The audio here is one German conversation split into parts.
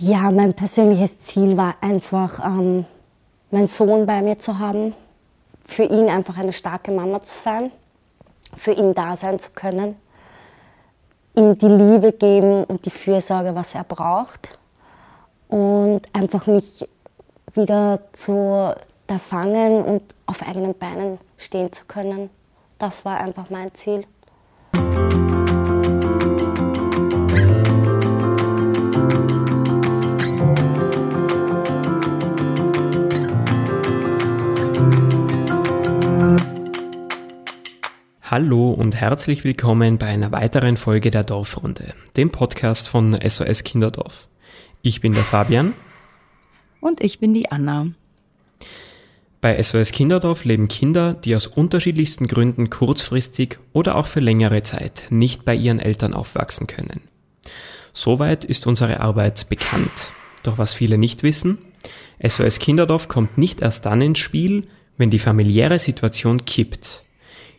Ja, mein persönliches Ziel war einfach, ähm, meinen Sohn bei mir zu haben, für ihn einfach eine starke Mama zu sein, für ihn da sein zu können, ihm die Liebe geben und die Fürsorge, was er braucht und einfach mich wieder zu erfangen und auf eigenen Beinen stehen zu können. Das war einfach mein Ziel. Hallo und herzlich willkommen bei einer weiteren Folge der Dorfrunde, dem Podcast von SOS Kinderdorf. Ich bin der Fabian. Und ich bin die Anna. Bei SOS Kinderdorf leben Kinder, die aus unterschiedlichsten Gründen kurzfristig oder auch für längere Zeit nicht bei ihren Eltern aufwachsen können. Soweit ist unsere Arbeit bekannt. Doch was viele nicht wissen, SOS Kinderdorf kommt nicht erst dann ins Spiel, wenn die familiäre Situation kippt.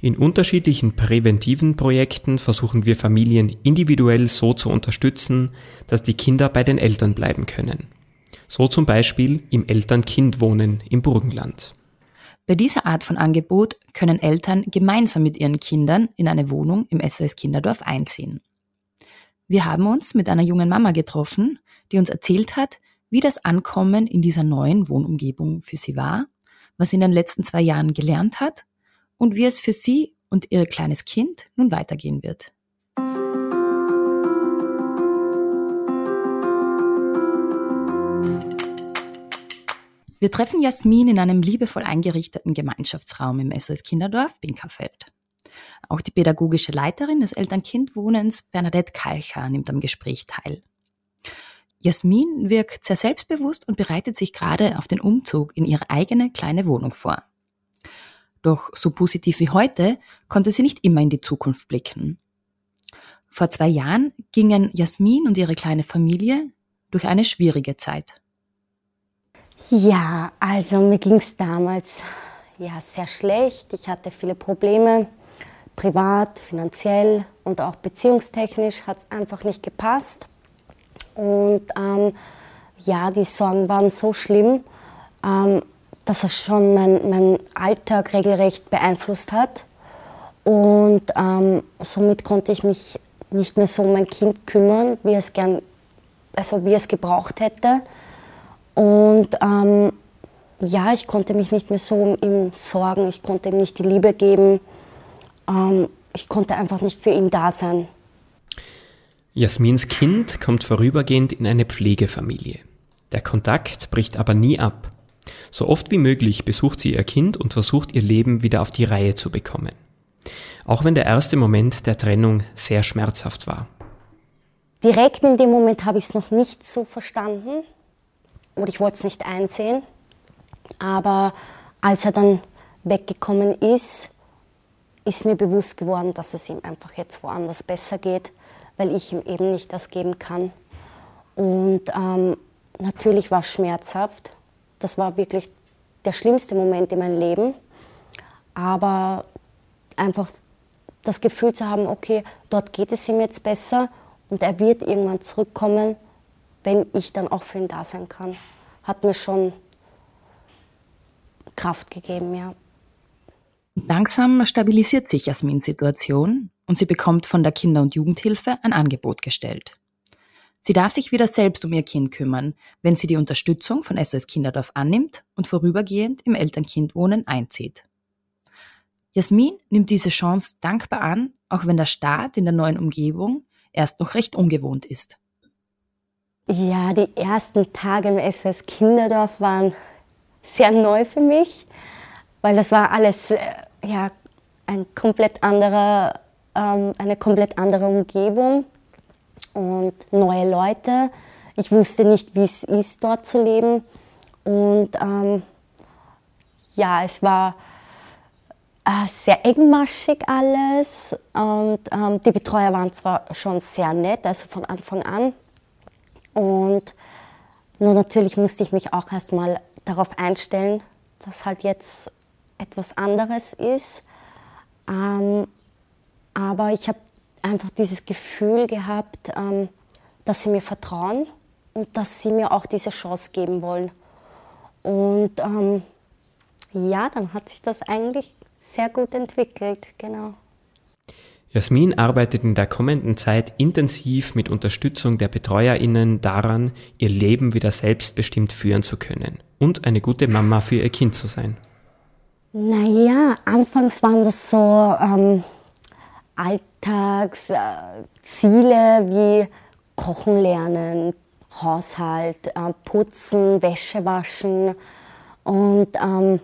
In unterschiedlichen präventiven Projekten versuchen wir Familien individuell so zu unterstützen, dass die Kinder bei den Eltern bleiben können. So zum Beispiel im Eltern-Kind-Wohnen im Burgenland. Bei dieser Art von Angebot können Eltern gemeinsam mit ihren Kindern in eine Wohnung im SOS Kinderdorf einziehen. Wir haben uns mit einer jungen Mama getroffen, die uns erzählt hat, wie das Ankommen in dieser neuen Wohnumgebung für sie war, was sie in den letzten zwei Jahren gelernt hat und wie es für sie und ihr kleines Kind nun weitergehen wird. Wir treffen Jasmin in einem liebevoll eingerichteten Gemeinschaftsraum im SOS Kinderdorf Binkerfeld. Auch die pädagogische Leiterin des Eltern-Kind-Wohnens, Bernadette Kalcher, nimmt am Gespräch teil. Jasmin wirkt sehr selbstbewusst und bereitet sich gerade auf den Umzug in ihre eigene kleine Wohnung vor. Doch so positiv wie heute konnte sie nicht immer in die Zukunft blicken. Vor zwei Jahren gingen Jasmin und ihre kleine Familie durch eine schwierige Zeit. Ja, also mir ging es damals ja sehr schlecht. Ich hatte viele Probleme, privat, finanziell und auch beziehungstechnisch hat es einfach nicht gepasst. Und ähm, ja, die Sorgen waren so schlimm. Ähm, dass er schon mein, mein Alltag regelrecht beeinflusst hat. Und ähm, somit konnte ich mich nicht mehr so um mein Kind kümmern, wie es gern, also wie es gebraucht hätte. Und ähm, ja, ich konnte mich nicht mehr so um ihn sorgen, ich konnte ihm nicht die Liebe geben, ähm, ich konnte einfach nicht für ihn da sein. Jasmins Kind kommt vorübergehend in eine Pflegefamilie. Der Kontakt bricht aber nie ab. So oft wie möglich besucht sie ihr Kind und versucht ihr Leben wieder auf die Reihe zu bekommen. Auch wenn der erste Moment der Trennung sehr schmerzhaft war. Direkt in dem Moment habe ich es noch nicht so verstanden oder ich wollte es nicht einsehen. Aber als er dann weggekommen ist, ist mir bewusst geworden, dass es ihm einfach jetzt woanders besser geht, weil ich ihm eben nicht das geben kann. Und ähm, natürlich war es schmerzhaft das war wirklich der schlimmste Moment in meinem Leben. Aber einfach das Gefühl zu haben, okay, dort geht es ihm jetzt besser und er wird irgendwann zurückkommen, wenn ich dann auch für ihn da sein kann, hat mir schon Kraft gegeben, ja. Langsam stabilisiert sich Jasmins Situation und sie bekommt von der Kinder- und Jugendhilfe ein Angebot gestellt. Sie darf sich wieder selbst um ihr Kind kümmern, wenn sie die Unterstützung von SOS Kinderdorf annimmt und vorübergehend im Eltern-Kind-Wohnen einzieht. Jasmin nimmt diese Chance dankbar an, auch wenn der Start in der neuen Umgebung erst noch recht ungewohnt ist. Ja, die ersten Tage im SOS Kinderdorf waren sehr neu für mich, weil das war alles äh, ja, ein komplett anderer, ähm, eine komplett andere Umgebung und neue Leute. Ich wusste nicht, wie es ist, dort zu leben. Und ähm, ja, es war äh, sehr engmaschig alles. Und ähm, die Betreuer waren zwar schon sehr nett, also von Anfang an. Und nur natürlich musste ich mich auch erstmal darauf einstellen, dass halt jetzt etwas anderes ist. Ähm, aber ich habe einfach dieses Gefühl gehabt, ähm, dass sie mir vertrauen und dass sie mir auch diese Chance geben wollen. Und ähm, ja, dann hat sich das eigentlich sehr gut entwickelt, genau. Jasmin arbeitet in der kommenden Zeit intensiv mit Unterstützung der BetreuerInnen daran, ihr Leben wieder selbstbestimmt führen zu können und eine gute Mama für ihr Kind zu sein. Naja, anfangs waren das so ähm, Alltagsziele äh, wie Kochen lernen, Haushalt, äh, putzen, Wäsche waschen und ähm,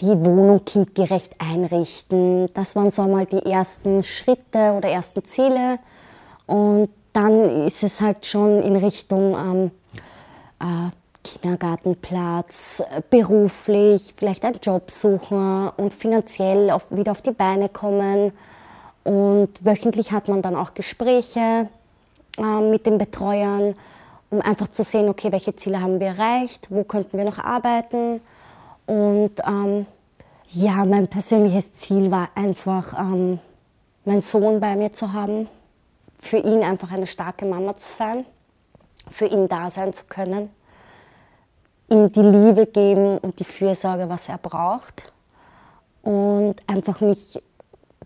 die Wohnung kindgerecht einrichten. Das waren so mal die ersten Schritte oder ersten Ziele. Und dann ist es halt schon in Richtung ähm, äh, Kindergartenplatz, beruflich, vielleicht einen Job suchen und finanziell auf, wieder auf die Beine kommen. Und wöchentlich hat man dann auch Gespräche äh, mit den Betreuern, um einfach zu sehen, okay, welche Ziele haben wir erreicht, wo könnten wir noch arbeiten. Und ähm, ja, mein persönliches Ziel war einfach, ähm, meinen Sohn bei mir zu haben, für ihn einfach eine starke Mama zu sein, für ihn da sein zu können, ihm die Liebe geben und die Fürsorge, was er braucht und einfach mich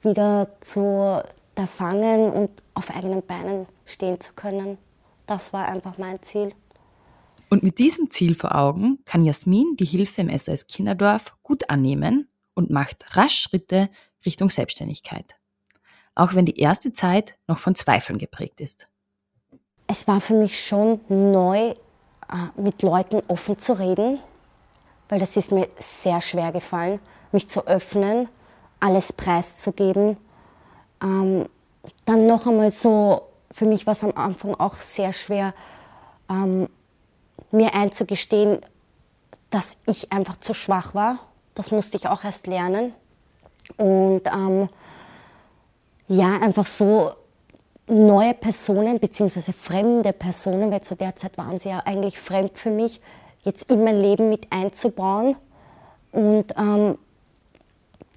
wieder zu erfangen und auf eigenen Beinen stehen zu können. Das war einfach mein Ziel. Und mit diesem Ziel vor Augen kann Jasmin die Hilfe im SOS Kinderdorf gut annehmen und macht rasch Schritte Richtung Selbstständigkeit. Auch wenn die erste Zeit noch von Zweifeln geprägt ist. Es war für mich schon neu, äh, mit Leuten offen zu reden, weil das ist mir sehr schwer gefallen, mich zu öffnen, alles preiszugeben. Ähm, dann noch einmal so, für mich war es am Anfang auch sehr schwer, ähm, mir einzugestehen, dass ich einfach zu schwach war. Das musste ich auch erst lernen. Und ähm, ja, einfach so neue Personen bzw. fremde Personen, weil zu der Zeit waren sie ja eigentlich fremd für mich, jetzt in mein Leben mit einzubauen. Und ähm,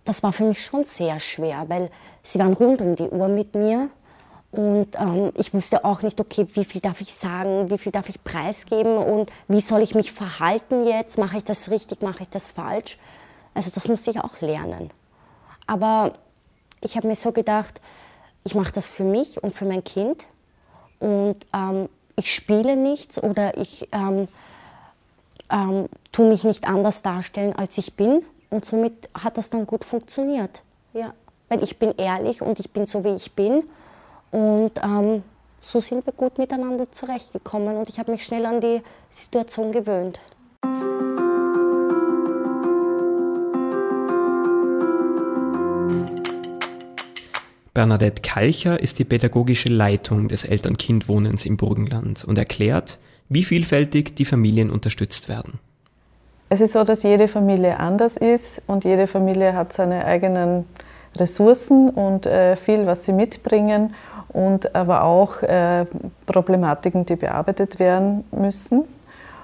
das war für mich schon sehr schwer, weil sie waren rund um die Uhr mit mir. Und ähm, ich wusste auch nicht, okay, wie viel darf ich sagen, wie viel darf ich preisgeben und wie soll ich mich verhalten jetzt? Mache ich das richtig, mache ich das falsch? Also das musste ich auch lernen. Aber ich habe mir so gedacht, ich mache das für mich und für mein Kind und ähm, ich spiele nichts oder ich ähm, ähm, tue mich nicht anders darstellen, als ich bin. Und somit hat das dann gut funktioniert. Ja. Weil ich bin ehrlich und ich bin so, wie ich bin. Und ähm, so sind wir gut miteinander zurechtgekommen und ich habe mich schnell an die Situation gewöhnt. Bernadette Kalcher ist die pädagogische Leitung des Eltern-Kind-Wohnens im Burgenland und erklärt, wie vielfältig die Familien unterstützt werden. Es ist so, dass jede Familie anders ist und jede Familie hat seine eigenen Ressourcen und äh, viel, was sie mitbringen und aber auch äh, Problematiken, die bearbeitet werden müssen.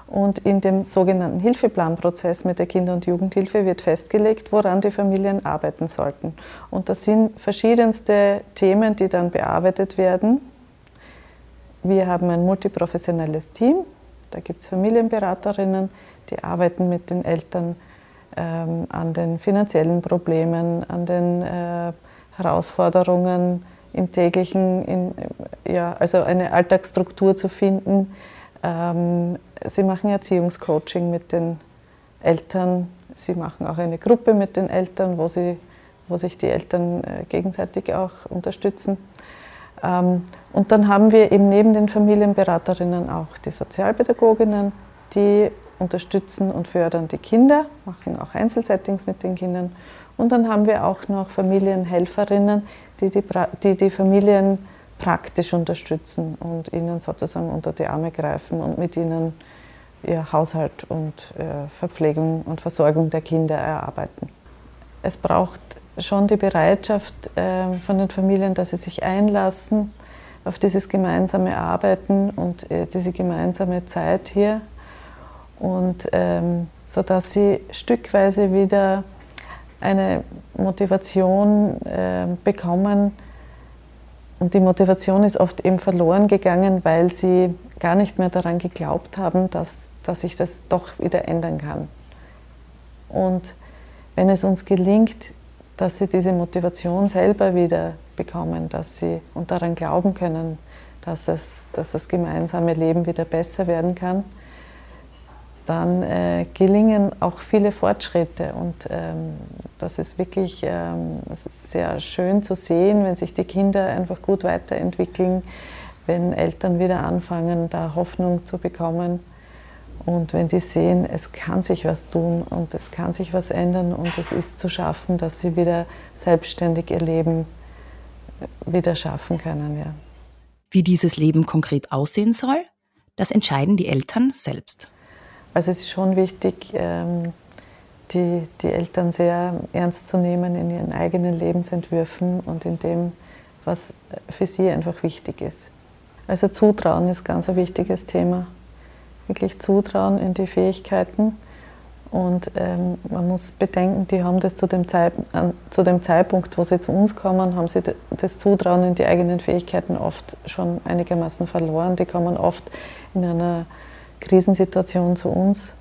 Und in dem sogenannten Hilfeplanprozess mit der Kinder- und Jugendhilfe wird festgelegt, woran die Familien arbeiten sollten. Und das sind verschiedenste Themen, die dann bearbeitet werden. Wir haben ein multiprofessionelles Team. Da gibt es Familienberaterinnen, die arbeiten mit den Eltern ähm, an den finanziellen Problemen, an den äh, Herausforderungen im täglichen, in, ja, also eine Alltagsstruktur zu finden. Ähm, sie machen Erziehungscoaching mit den Eltern. Sie machen auch eine Gruppe mit den Eltern, wo, sie, wo sich die Eltern äh, gegenseitig auch unterstützen. Ähm, und dann haben wir eben neben den Familienberaterinnen auch die Sozialpädagoginnen, die unterstützen und fördern die Kinder, machen auch Einzelsettings mit den Kindern. Und dann haben wir auch noch Familienhelferinnen, die die, die, die Familien praktisch unterstützen und ihnen sozusagen unter die Arme greifen und mit ihnen ihr Haushalt und äh, Verpflegung und Versorgung der Kinder erarbeiten. Es braucht schon die Bereitschaft äh, von den Familien, dass sie sich einlassen auf dieses gemeinsame Arbeiten und äh, diese gemeinsame Zeit hier und ähm, sodass sie stückweise wieder eine Motivation äh, bekommen. Und die Motivation ist oft eben verloren gegangen, weil sie gar nicht mehr daran geglaubt haben, dass, dass sich das doch wieder ändern kann. Und wenn es uns gelingt, dass sie diese Motivation selber wieder bekommen, dass sie und daran glauben können, dass das, dass das gemeinsame Leben wieder besser werden kann, dann äh, gelingen auch viele Fortschritte. Und ähm, das ist wirklich ähm, das ist sehr schön zu sehen, wenn sich die Kinder einfach gut weiterentwickeln, wenn Eltern wieder anfangen, da Hoffnung zu bekommen. Und wenn die sehen, es kann sich was tun und es kann sich was ändern und es ist zu schaffen, dass sie wieder selbstständig ihr Leben äh, wieder schaffen können. Ja. Wie dieses Leben konkret aussehen soll, das entscheiden die Eltern selbst. Also es ist schon wichtig, ähm, die, die Eltern sehr ernst zu nehmen in ihren eigenen Lebensentwürfen und in dem, was für sie einfach wichtig ist. Also Zutrauen ist ganz ein wichtiges Thema. Wirklich Zutrauen in die Fähigkeiten. Und ähm, man muss bedenken, die haben das zu dem, Zeit, äh, zu dem Zeitpunkt, wo sie zu uns kommen, haben sie das Zutrauen in die eigenen Fähigkeiten oft schon einigermaßen verloren. Die kommen oft in einer Krisensituation zu uns.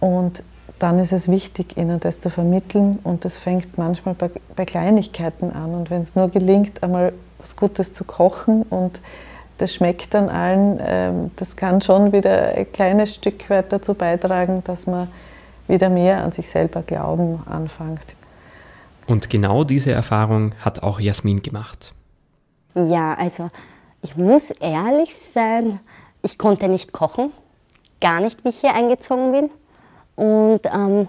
Und dann ist es wichtig, ihnen das zu vermitteln. Und das fängt manchmal bei, bei Kleinigkeiten an. Und wenn es nur gelingt, einmal was Gutes zu kochen und das schmeckt dann allen, ähm, das kann schon wieder ein kleines Stück weit dazu beitragen, dass man wieder mehr an sich selber glauben anfängt. Und genau diese Erfahrung hat auch Jasmin gemacht. Ja, also ich muss ehrlich sein, ich konnte nicht kochen, gar nicht, wie ich hier eingezogen bin. Und ähm,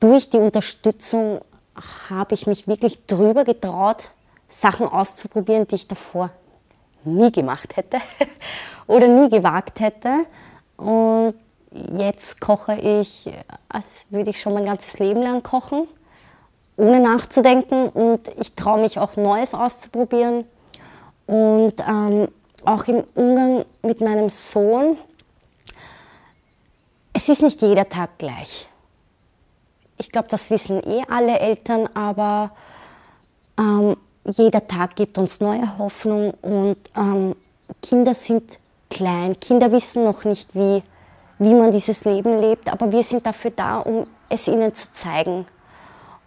durch die Unterstützung habe ich mich wirklich drüber getraut, Sachen auszuprobieren, die ich davor nie gemacht hätte oder nie gewagt hätte. Und jetzt koche ich, als würde ich schon mein ganzes Leben lang kochen, ohne nachzudenken. Und ich traue mich auch Neues auszuprobieren. Und ähm, auch im Umgang mit meinem Sohn, es ist nicht jeder Tag gleich. Ich glaube, das wissen eh alle Eltern, aber ähm, jeder Tag gibt uns neue Hoffnung und ähm, Kinder sind klein. Kinder wissen noch nicht, wie, wie man dieses Leben lebt, aber wir sind dafür da, um es ihnen zu zeigen.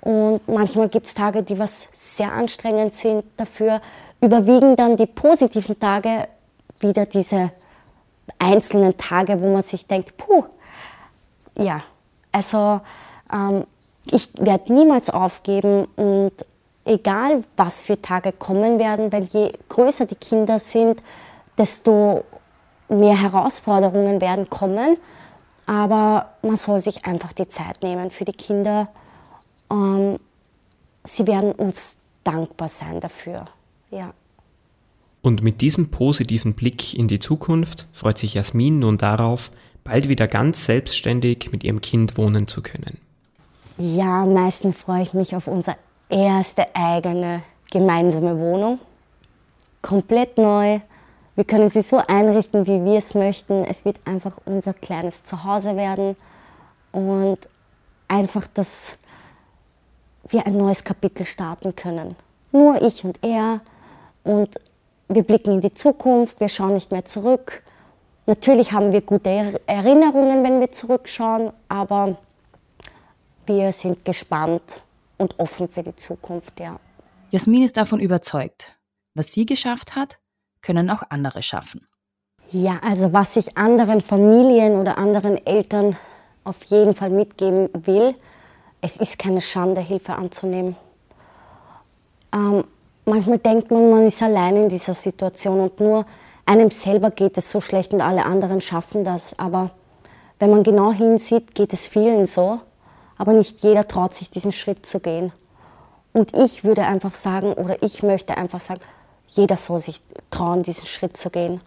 Und manchmal gibt es Tage, die was sehr anstrengend sind. Dafür überwiegen dann die positiven Tage wieder diese einzelnen Tage, wo man sich denkt, puh, ja, also ähm, ich werde niemals aufgeben und egal was für Tage kommen werden, weil je größer die Kinder sind, desto mehr Herausforderungen werden kommen. Aber man soll sich einfach die Zeit nehmen für die Kinder. Ähm, sie werden uns dankbar sein dafür. Ja. Und mit diesem positiven Blick in die Zukunft freut sich Jasmin nun darauf, bald wieder ganz selbstständig mit ihrem Kind wohnen zu können. Ja, am meisten freue ich mich auf unsere erste eigene gemeinsame Wohnung. Komplett neu. Wir können sie so einrichten, wie wir es möchten. Es wird einfach unser kleines Zuhause werden und einfach, dass wir ein neues Kapitel starten können. Nur ich und er und wir blicken in die Zukunft, wir schauen nicht mehr zurück. Natürlich haben wir gute Erinnerungen, wenn wir zurückschauen, aber wir sind gespannt und offen für die Zukunft, ja. Jasmin ist davon überzeugt, was sie geschafft hat, können auch andere schaffen. Ja, also was ich anderen Familien oder anderen Eltern auf jeden Fall mitgeben will, es ist keine Schande, Hilfe anzunehmen. Ähm, manchmal denkt man, man ist allein in dieser Situation und nur einem selber geht es so schlecht und alle anderen schaffen das. Aber wenn man genau hinsieht, geht es vielen so. Aber nicht jeder traut sich, diesen Schritt zu gehen. Und ich würde einfach sagen, oder ich möchte einfach sagen, jeder soll sich trauen, diesen Schritt zu gehen.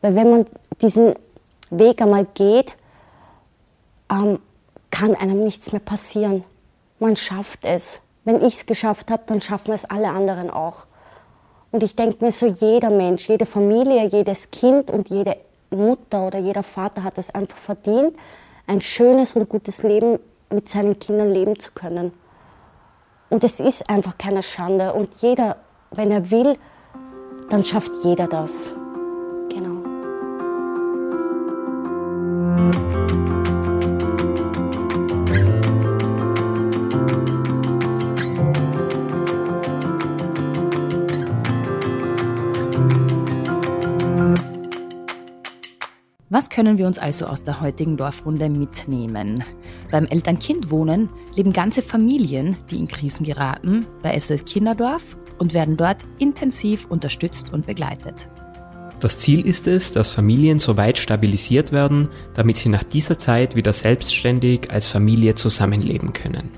Weil wenn man diesen Weg einmal geht, ähm, kann einem nichts mehr passieren. Man schafft es wenn ich es geschafft habe, dann schaffen es alle anderen auch. Und ich denke mir so, jeder Mensch, jede Familie, jedes Kind und jede Mutter oder jeder Vater hat es einfach verdient, ein schönes und gutes Leben mit seinen Kindern leben zu können. Und es ist einfach keine Schande. Und jeder, wenn er will, dann schafft jeder das. Genau. Was können wir uns also aus der heutigen Dorfrunde mitnehmen? Beim Eltern-Kind-Wohnen leben ganze Familien, die in Krisen geraten, bei SOS Kinderdorf und werden dort intensiv unterstützt und begleitet. Das Ziel ist es, dass Familien so weit stabilisiert werden, damit sie nach dieser Zeit wieder selbstständig als Familie zusammenleben können.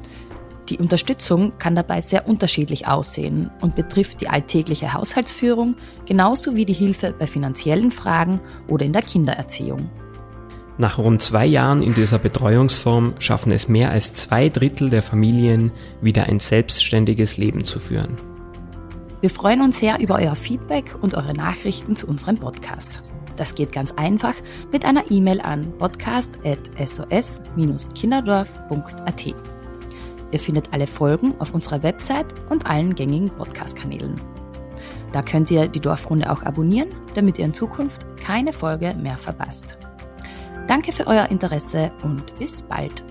Die Unterstützung kann dabei sehr unterschiedlich aussehen und betrifft die alltägliche Haushaltsführung genauso wie die Hilfe bei finanziellen Fragen oder in der Kindererziehung. Nach rund zwei Jahren in dieser Betreuungsform schaffen es mehr als zwei Drittel der Familien, wieder ein selbstständiges Leben zu führen. Wir freuen uns sehr über euer Feedback und eure Nachrichten zu unserem Podcast. Das geht ganz einfach mit einer E-Mail an podcast.sos-kinderdorf.at. Ihr findet alle Folgen auf unserer Website und allen gängigen Podcast-Kanälen. Da könnt ihr die Dorfrunde auch abonnieren, damit ihr in Zukunft keine Folge mehr verpasst. Danke für euer Interesse und bis bald.